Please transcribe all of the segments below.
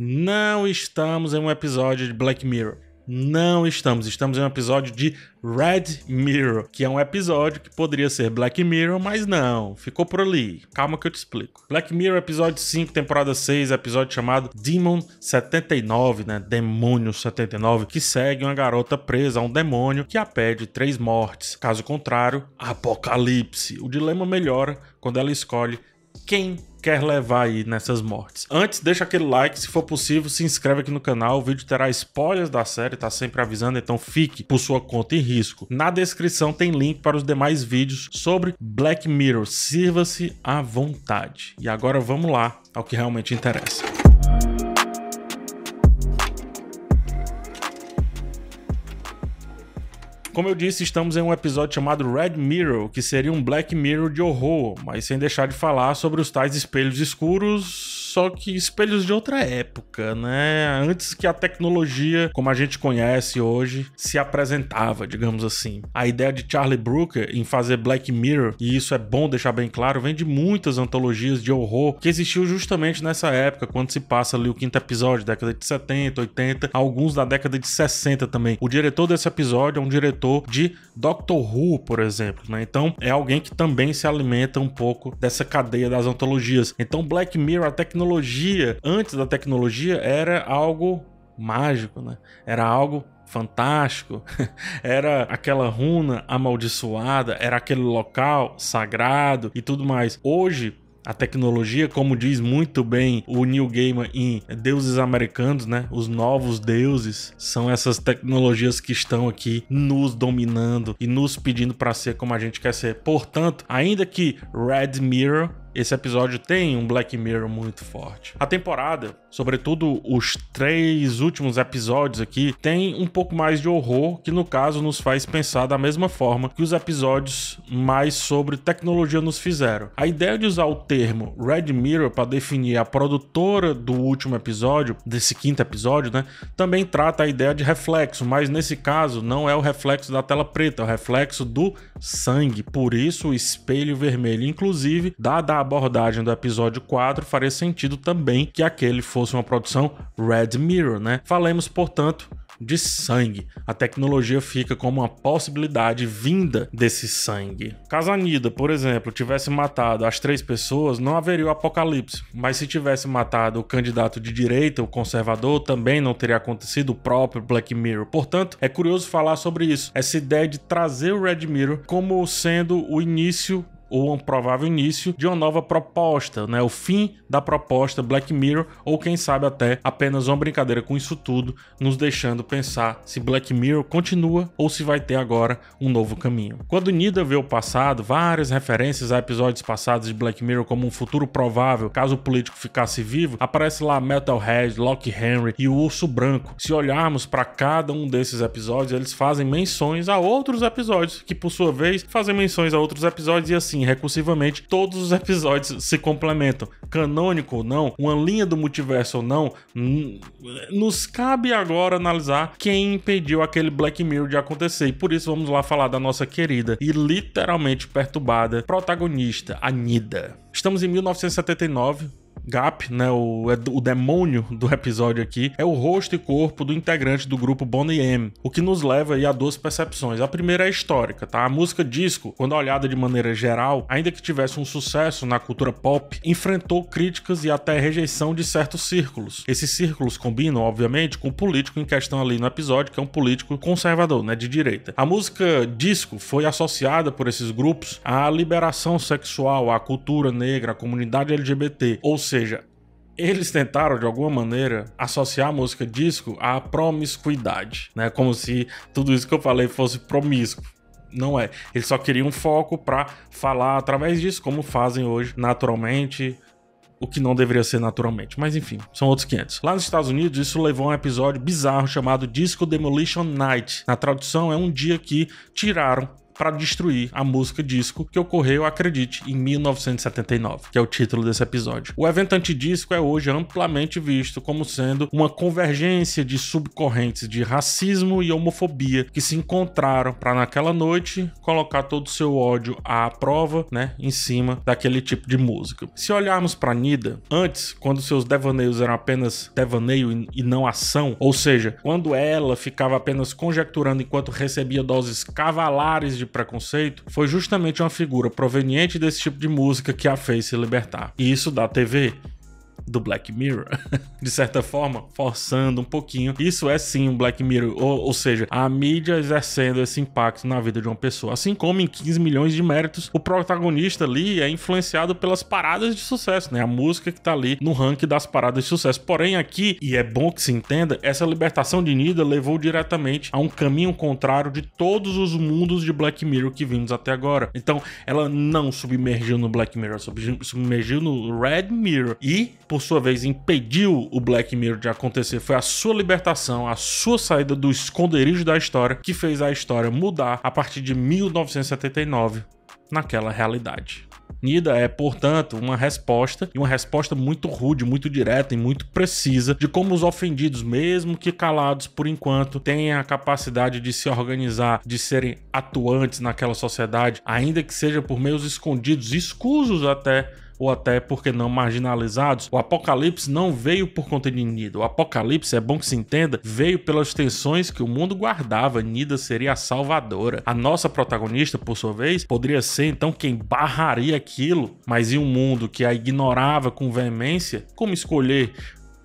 Não estamos em um episódio de Black Mirror. Não estamos. Estamos em um episódio de Red Mirror, que é um episódio que poderia ser Black Mirror, mas não. Ficou por ali. Calma que eu te explico. Black Mirror, episódio 5, temporada 6, episódio chamado Demon 79, né? Demônio 79, que segue uma garota presa a um demônio que a pede três mortes. Caso contrário, apocalipse. O dilema melhora quando ela escolhe quem quer levar aí nessas mortes. Antes, deixa aquele like, se for possível, se inscreve aqui no canal, o vídeo terá spoilers da série, tá sempre avisando, então fique por sua conta em risco. Na descrição tem link para os demais vídeos sobre Black Mirror, sirva-se à vontade. E agora vamos lá ao que realmente interessa. Como eu disse, estamos em um episódio chamado Red Mirror, que seria um Black Mirror de horror, mas sem deixar de falar sobre os tais espelhos escuros só que espelhos de outra época, né? Antes que a tecnologia, como a gente conhece hoje, se apresentava, digamos assim. A ideia de Charlie Brooker em fazer Black Mirror, e isso é bom deixar bem claro, vem de muitas antologias de horror que existiu justamente nessa época, quando se passa ali o quinto episódio, década de 70, 80, alguns da década de 60 também. O diretor desse episódio é um diretor de Doctor Who, por exemplo, né? Então é alguém que também se alimenta um pouco dessa cadeia das antologias. Então Black Mirror, a tecnologia tecnologia, antes da tecnologia, era algo mágico, né? Era algo fantástico, era aquela runa amaldiçoada, era aquele local sagrado e tudo mais. Hoje, a tecnologia, como diz muito bem o Neil Gaiman em Deuses Americanos, né? Os novos deuses são essas tecnologias que estão aqui nos dominando e nos pedindo para ser como a gente quer ser. Portanto, ainda que Red Mirror esse episódio tem um Black Mirror muito forte. A temporada, sobretudo os três últimos episódios aqui, tem um pouco mais de horror, que no caso nos faz pensar da mesma forma que os episódios mais sobre tecnologia nos fizeram. A ideia de usar o termo Red Mirror para definir a produtora do último episódio, desse quinto episódio, né, também trata a ideia de reflexo, mas nesse caso não é o reflexo da tela preta, é o reflexo do sangue. Por isso o espelho vermelho, inclusive, dada abordagem do episódio 4, faria sentido também que aquele fosse uma produção Red Mirror, né? Falemos, portanto, de sangue. A tecnologia fica como uma possibilidade vinda desse sangue. Caso a Nida, por exemplo, tivesse matado as três pessoas, não haveria o apocalipse. Mas se tivesse matado o candidato de direita, o conservador, também não teria acontecido o próprio Black Mirror. Portanto, é curioso falar sobre isso. Essa ideia de trazer o Red Mirror como sendo o início ou um provável início de uma nova proposta, né? O fim da proposta Black Mirror, ou quem sabe até apenas uma brincadeira com isso tudo, nos deixando pensar se Black Mirror continua ou se vai ter agora um novo caminho. Quando Nida vê o passado, várias referências a episódios passados de Black Mirror como um futuro provável caso o político ficasse vivo, aparece lá Metalhead, Loki Henry e o Urso Branco. Se olharmos para cada um desses episódios, eles fazem menções a outros episódios, que por sua vez fazem menções a outros episódios e assim assim, recursivamente, todos os episódios se complementam. Canônico ou não, uma linha do multiverso ou não, nos cabe agora analisar quem impediu aquele Black Mirror de acontecer. E por isso vamos lá falar da nossa querida e literalmente perturbada protagonista, Anida. Estamos em 1979, Gap, né, o, o demônio do episódio aqui, é o rosto e corpo do integrante do grupo Bonnie M, o que nos leva aí a duas percepções. A primeira é histórica, tá? A música disco, quando olhada de maneira geral, ainda que tivesse um sucesso na cultura pop, enfrentou críticas e até rejeição de certos círculos. Esses círculos combinam, obviamente, com o político em questão ali no episódio, que é um político conservador, né, de direita. A música disco foi associada por esses grupos à liberação sexual, à cultura negra, à comunidade LGBT, ou seja, seja, eles tentaram de alguma maneira associar a música disco à promiscuidade, né? Como se tudo isso que eu falei fosse promíscuo. Não é. Eles só queriam foco para falar através disso, como fazem hoje naturalmente, o que não deveria ser naturalmente. Mas enfim, são outros 500. Lá nos Estados Unidos, isso levou a um episódio bizarro chamado Disco Demolition Night. Na tradução, é um dia que tiraram para destruir a música disco que ocorreu, acredite, em 1979, que é o título desse episódio. O evento antidisco é hoje amplamente visto como sendo uma convergência de subcorrentes de racismo e homofobia que se encontraram para naquela noite colocar todo o seu ódio à prova, né, em cima daquele tipo de música. Se olharmos para Nida, antes, quando seus devaneios eram apenas devaneio e não ação, ou seja, quando ela ficava apenas conjecturando enquanto recebia doses cavalares de preconceito, foi justamente uma figura proveniente desse tipo de música que a fez se libertar. E isso da TV do Black Mirror, de certa forma, forçando um pouquinho. Isso é sim um Black Mirror, ou, ou, seja, a mídia exercendo esse impacto na vida de uma pessoa. Assim como em 15 milhões de méritos, o protagonista ali é influenciado pelas paradas de sucesso, né? A música que tá ali no ranking das paradas de sucesso. Porém, aqui, e é bom que se entenda, essa libertação de Nida levou diretamente a um caminho contrário de todos os mundos de Black Mirror que vimos até agora. Então, ela não submergiu no Black Mirror, submergiu no Red Mirror. E, por por sua vez, impediu o Black Mirror de acontecer foi a sua libertação, a sua saída do esconderijo da história, que fez a história mudar a partir de 1979 naquela realidade. Nida é, portanto, uma resposta, e uma resposta muito rude, muito direta e muito precisa de como os ofendidos, mesmo que calados por enquanto, têm a capacidade de se organizar, de serem atuantes naquela sociedade, ainda que seja por meios escondidos, escusos até ou até porque não marginalizados, o apocalipse não veio por conta de Nida. O apocalipse, é bom que se entenda, veio pelas tensões que o mundo guardava. Nida seria a salvadora. A nossa protagonista, por sua vez, poderia ser então quem barraria aquilo, mas em um mundo que a ignorava com veemência, como escolher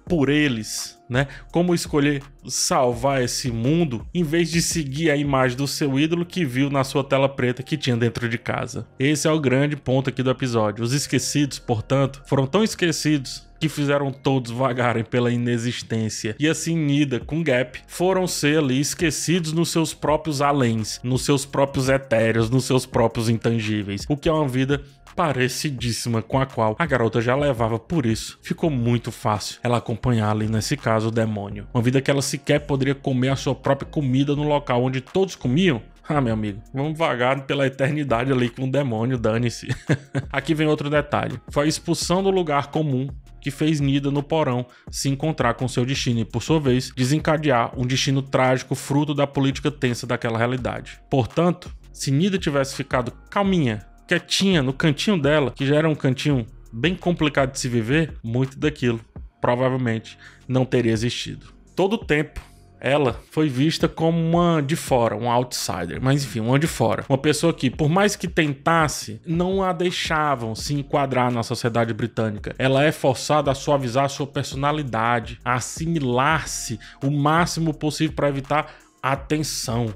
por eles, né? Como escolher salvar esse mundo em vez de seguir a imagem do seu ídolo que viu na sua tela preta que tinha dentro de casa. Esse é o grande ponto aqui do episódio. Os esquecidos, portanto, foram tão esquecidos que fizeram todos vagarem pela inexistência. E assim Nida com Gap foram ser ali esquecidos nos seus próprios aléns, nos seus próprios etéreos, nos seus próprios intangíveis. O que é uma vida parecidíssima com a qual a garota já levava, por isso ficou muito fácil ela acompanhar ali, nesse caso, o demônio. Uma vida que ela sequer poderia comer a sua própria comida no local onde todos comiam. Ah, meu amigo, vamos vagar pela eternidade ali com o demônio, dane-se. Aqui vem outro detalhe: foi a expulsão do lugar comum que fez Nida no porão se encontrar com seu destino e, por sua vez, desencadear um destino trágico fruto da política tensa daquela realidade. Portanto, se Nida tivesse ficado calminha, quietinha no cantinho dela, que já era um cantinho bem complicado de se viver, muito daquilo provavelmente não teria existido. Todo o tempo ela foi vista como uma de fora, um outsider, mas enfim, uma de fora. Uma pessoa que, por mais que tentasse, não a deixavam se enquadrar na sociedade britânica. Ela é forçada a suavizar a sua personalidade, a assimilar-se o máximo possível para evitar a tensão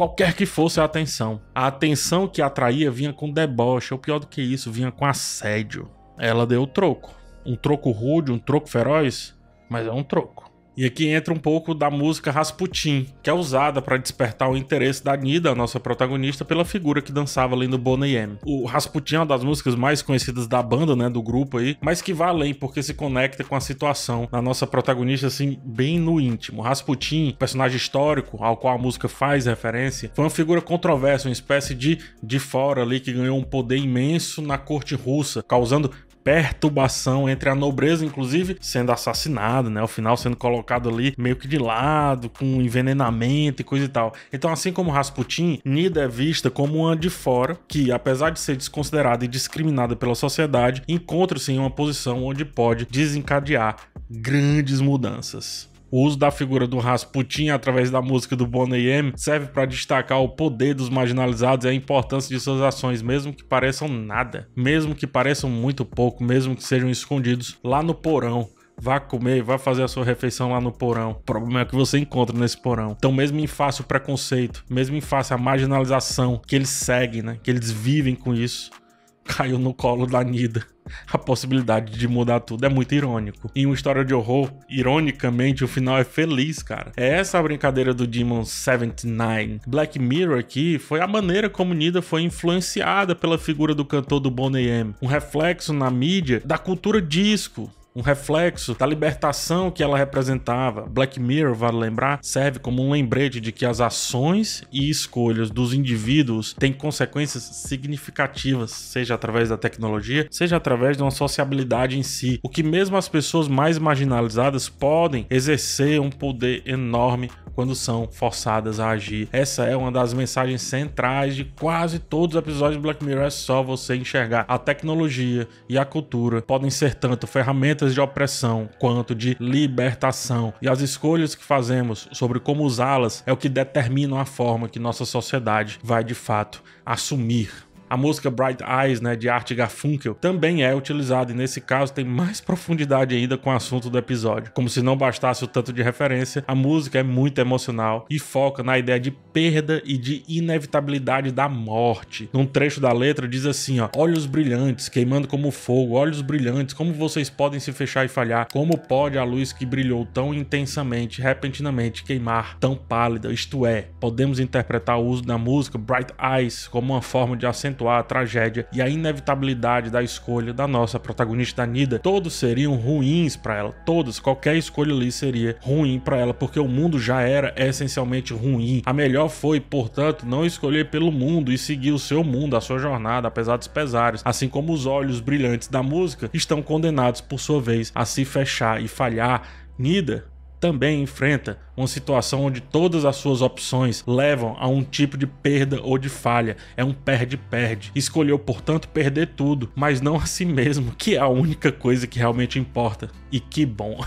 qualquer que fosse a atenção. A atenção que atraía vinha com deboche, ou pior do que isso, vinha com assédio. Ela deu o troco. Um troco rude, um troco feroz, mas é um troco. E aqui entra um pouco da música Rasputin, que é usada para despertar o interesse da Nida, a nossa protagonista, pela figura que dançava ali no Boney M. O Rasputin é uma das músicas mais conhecidas da banda, né, do grupo aí, mas que vai além porque se conecta com a situação da nossa protagonista assim bem no íntimo. Rasputin, personagem histórico ao qual a música faz referência, foi uma figura controversa, uma espécie de de fora ali que ganhou um poder imenso na corte russa, causando perturbação entre a nobreza, inclusive sendo assassinado, né? Ao final sendo colocado ali meio que de lado, com envenenamento e coisa e tal. Então, assim como Rasputin, Nida é vista como uma de fora, que apesar de ser desconsiderada e discriminada pela sociedade, encontra-se em uma posição onde pode desencadear grandes mudanças. O uso da figura do Rasputin através da música do Boney M serve para destacar o poder dos marginalizados e a importância de suas ações, mesmo que pareçam nada, mesmo que pareçam muito pouco, mesmo que sejam escondidos lá no porão. Vá comer, vá fazer a sua refeição lá no porão. O problema é que você encontra nesse porão. Então, mesmo em face o preconceito, mesmo em face a marginalização que eles seguem, né? Que eles vivem com isso, caiu no colo da Nida a possibilidade de mudar tudo é muito irônico. Em uma história de horror, ironicamente, o final é feliz, cara. É essa a brincadeira do Demon 79. Black Mirror aqui foi a maneira como Nida foi influenciada pela figura do cantor do Boney M. Um reflexo na mídia da cultura disco um reflexo da libertação que ela representava. Black Mirror, vale lembrar, serve como um lembrete de que as ações e escolhas dos indivíduos têm consequências significativas, seja através da tecnologia, seja através de uma sociabilidade em si. O que mesmo as pessoas mais marginalizadas podem exercer um poder enorme quando são forçadas a agir. Essa é uma das mensagens centrais de quase todos os episódios de Black Mirror. É só você enxergar. A tecnologia e a cultura podem ser tanto ferramentas de opressão quanto de libertação. E as escolhas que fazemos sobre como usá-las é o que determina a forma que nossa sociedade vai de fato assumir a música Bright Eyes, né, de Art Garfunkel, também é utilizada e nesse caso tem mais profundidade ainda com o assunto do episódio. Como se não bastasse o tanto de referência, a música é muito emocional e foca na ideia de perda e de inevitabilidade da morte. Num trecho da letra diz assim, ó: "Olhos brilhantes queimando como fogo, olhos brilhantes, como vocês podem se fechar e falhar? Como pode a luz que brilhou tão intensamente, repentinamente queimar tão pálida? Isto é, podemos interpretar o uso da música Bright Eyes como uma forma de acentuar acentuar a tragédia e a inevitabilidade da escolha da nossa protagonista Nida. Todos seriam ruins para ela, todos, qualquer escolha ali seria ruim para ela, porque o mundo já era essencialmente ruim. A melhor foi, portanto, não escolher pelo mundo e seguir o seu mundo, a sua jornada, apesar dos pesares, assim como os olhos brilhantes da música estão condenados por sua vez a se fechar e falhar. Nida também enfrenta uma situação onde todas as suas opções levam a um tipo de perda ou de falha. É um perde-perde. Escolheu, portanto, perder tudo, mas não a si mesmo, que é a única coisa que realmente importa. E que bom!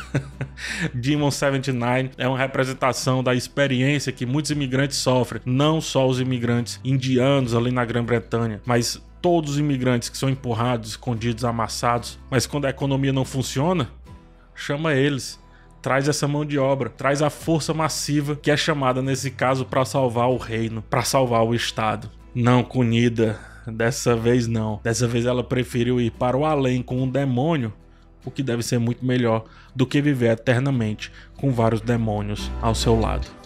Demon 79 é uma representação da experiência que muitos imigrantes sofrem, não só os imigrantes indianos ali na Grã-Bretanha, mas todos os imigrantes que são empurrados, escondidos, amassados. Mas quando a economia não funciona, chama eles traz essa mão de obra, traz a força massiva que é chamada nesse caso para salvar o reino, para salvar o estado. Não Cunida, dessa vez não. Dessa vez ela preferiu ir para o além com um demônio, o que deve ser muito melhor do que viver eternamente com vários demônios ao seu lado.